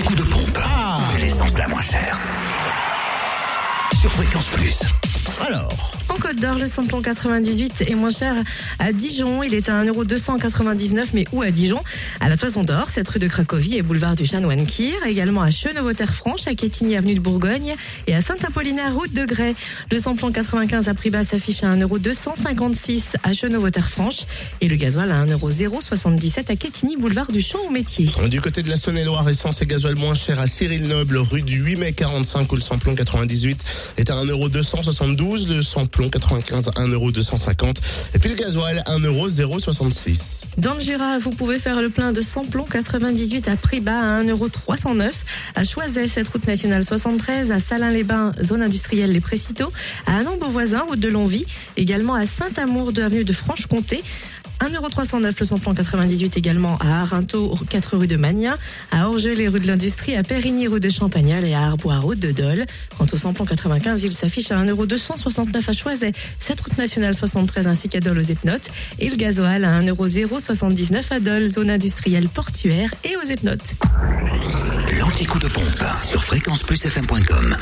L'anti-coup de pompe. L'essence la moins chère. Sur Fréquence Plus. Alors, En Côte d'Or, le samplon 98 est moins cher à Dijon. Il est à 1,299€, mais où à Dijon? À la Toison d'Or, cette rue de Cracovie et boulevard du Chanoine Kir. Également à Chenauveau-Terre-Franche, à Quétigny, avenue de Bourgogne et à Saint-Apollinaire, route de Grès. Le samplon 95 à prix bas s'affiche à 1,256€ à Chenauveau-Terre-Franche et le gasoil à 1,077€ à Quétigny, boulevard du Champ au métier. du côté de la Saône-et-Loire, essence et gasoil moins cher à Cyril Noble, rue du 8 mai 45, où le samplon 98 est à 1,272€, le samplon 95 1,250€, et puis le gasoil 1,066€. Dans le Jura, vous pouvez faire le plein de samplon 98 à prix bas à 1,309€ à Choiset, cette route nationale 73, à Salins-les-Bains, zone industrielle Les Précitaux, à Anon-Beauvoisin, route de Longvie, également à Saint-Amour de avenue de Franche-Comté. 1,309€ le samplon 98 également à Arinto, 4 rue de Magnin, à Orgelé, rue de l'Industrie, à Périgny, rue de Champagnol et à Arbois, route de Dole. Quant au samplon 95, il s'affiche à 1,269€ à Choiset, cette route nationale 73 ainsi qu'à Dole aux Epnotes. Et le gasoil à 1,079€ à Dole, zone industrielle portuaire et aux Epnotes. L'anti-coup de pompe sur fréquenceplusfm.com.